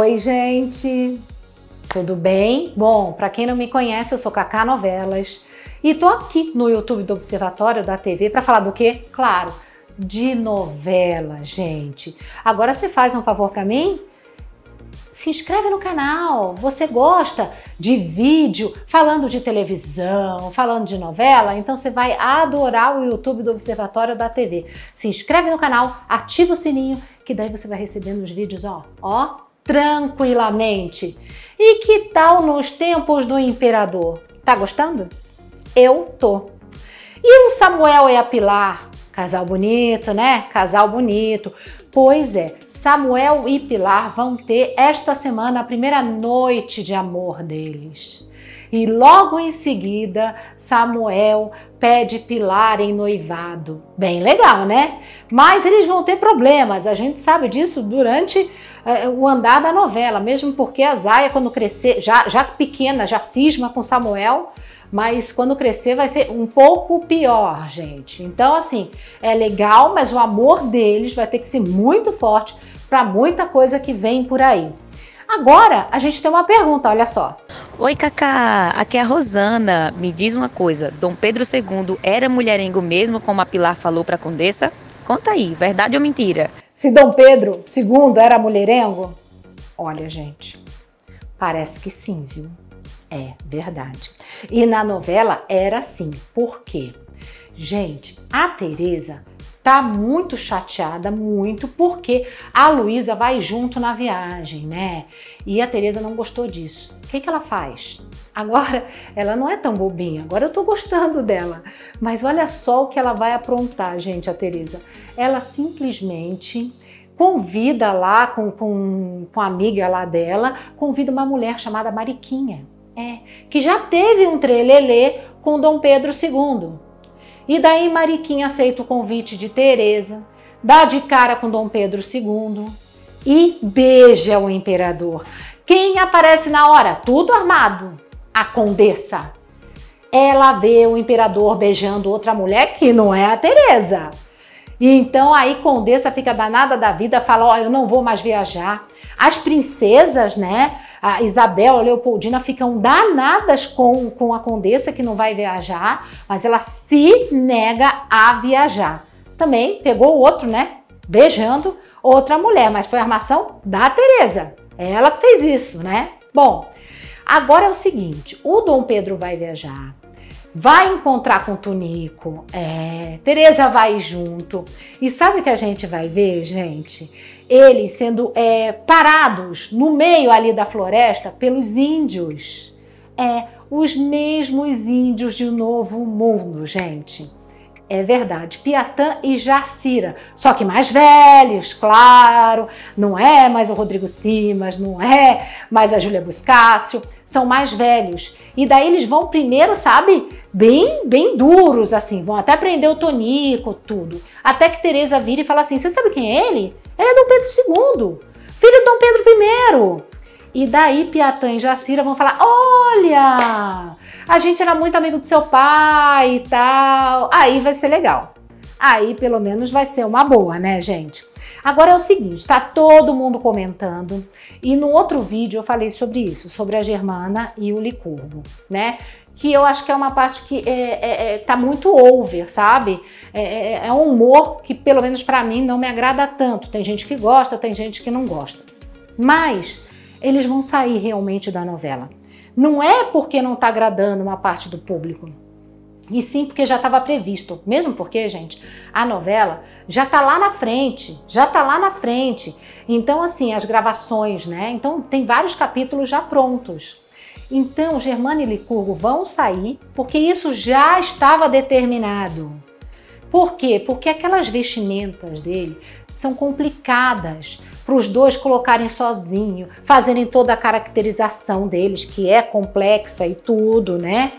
Oi, gente. Tudo bem? Bom, para quem não me conhece, eu sou Cacá Novelas e tô aqui no YouTube do Observatório da TV para falar do quê? Claro, de novela, gente. Agora você faz um favor para mim? se inscreve no canal. Você gosta de vídeo falando de televisão, falando de novela? Então você vai adorar o YouTube do Observatório da TV. Se inscreve no canal, ativa o sininho, que daí você vai recebendo os vídeos, ó, ó, tranquilamente. E que tal nos tempos do imperador? Tá gostando? Eu tô. E o Samuel e a Pilar? Casal bonito, né? Casal bonito. Pois é, Samuel e Pilar vão ter esta semana a primeira noite de amor deles. E logo em seguida, Samuel pede Pilar em noivado. Bem legal, né? Mas eles vão ter problemas, a gente sabe disso durante é, o andar da novela, mesmo porque a Zaya, quando crescer, já, já pequena, já cisma com Samuel, mas quando crescer vai ser um pouco pior, gente. Então, assim, é legal, mas o amor deles vai ter que ser muito forte para muita coisa que vem por aí. Agora, a gente tem uma pergunta, olha só. Oi, Cacá, aqui é a Rosana. Me diz uma coisa, Dom Pedro II era mulherengo mesmo, como a Pilar falou para a Condessa? Conta aí, verdade ou mentira? Se Dom Pedro II era mulherengo? Olha, gente, parece que sim, viu? É verdade. E na novela era assim. Por quê? Gente, a Teresa tá muito chateada, muito, porque a Luísa vai junto na viagem, né? E a Teresa não gostou disso. O que, que ela faz? Agora ela não é tão bobinha, agora eu tô gostando dela. Mas olha só o que ela vai aprontar, gente, a Teresa. Ela simplesmente convida lá com, com, com a amiga lá dela, convida uma mulher chamada Mariquinha. É, que já teve um trelelê com Dom Pedro II. E daí Mariquinha aceita o convite de Teresa, dá de cara com Dom Pedro II e beija o imperador. Quem aparece na hora? Tudo armado. A condessa. Ela vê o imperador beijando outra mulher que não é a Teresa. E então aí Condessa fica danada da vida, fala: Ó, oh, eu não vou mais viajar. As princesas, né? A Isabel, a Leopoldina ficam danadas com, com a Condessa que não vai viajar, mas ela se nega a viajar. Também pegou o outro, né? Beijando outra mulher, mas foi a armação da Teresa. Ela que fez isso, né? Bom, agora é o seguinte: o Dom Pedro vai viajar, vai encontrar com o Tunico, é, Teresa vai junto. E sabe o que a gente vai ver, gente? eles sendo é, parados no meio ali da floresta pelos índios. É, os mesmos índios de Novo Mundo, gente. É verdade, Piatã e Jacira, só que mais velhos, claro, não é mais o Rodrigo Simas, não é mais a Júlia Buscácio, são mais velhos. E daí eles vão primeiro, sabe, bem, bem duros, assim, vão até prender o Tonico, tudo. Até que Teresa vira e fala assim: Você sabe quem é ele? Ele é Dom Pedro II, filho de Dom Pedro I. E daí Piatã e Jacira vão falar: Olha, a gente era muito amigo do seu pai e tal. Aí vai ser legal. Aí pelo menos vai ser uma boa, né, gente? Agora é o seguinte, tá todo mundo comentando e no outro vídeo eu falei sobre isso, sobre a Germana e o Licurgo, né? que eu acho que é uma parte que é, é, é tá muito over, sabe? É, é, é um humor que, pelo menos para mim, não me agrada tanto. Tem gente que gosta, tem gente que não gosta. Mas eles vão sair realmente da novela. Não é porque não está agradando uma parte do público, e sim porque já estava previsto. Mesmo porque, gente, a novela já está lá na frente, já está lá na frente. Então, assim, as gravações, né? Então, tem vários capítulos já prontos. Então, Germano e Licurgo vão sair porque isso já estava determinado. Por quê? Porque aquelas vestimentas dele são complicadas para os dois colocarem sozinho, fazerem toda a caracterização deles, que é complexa e tudo, né?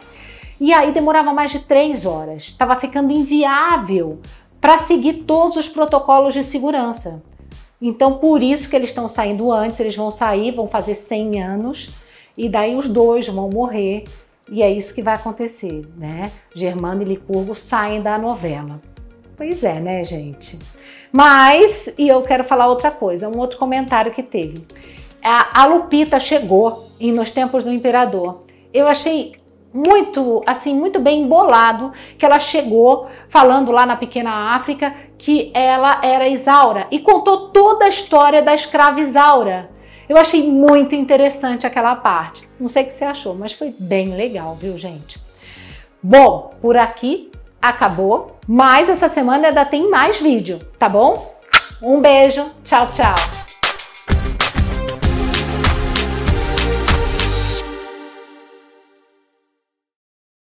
E aí demorava mais de três horas. Estava ficando inviável para seguir todos os protocolos de segurança. Então, por isso que eles estão saindo antes, eles vão sair, vão fazer 100 anos e daí os dois vão morrer e é isso que vai acontecer, né? Germano e Licurgo saem da novela. Pois é, né, gente? Mas, e eu quero falar outra coisa, um outro comentário que teve. a, a Lupita chegou em Nos Tempos do Imperador. Eu achei muito, assim, muito bem embolado que ela chegou falando lá na pequena África que ela era Isaura e contou toda a história da escrava Isaura. Eu achei muito interessante aquela parte. Não sei o que você achou, mas foi bem legal, viu, gente? Bom, por aqui acabou, mas essa semana ainda tem mais vídeo, tá bom? Um beijo, tchau, tchau!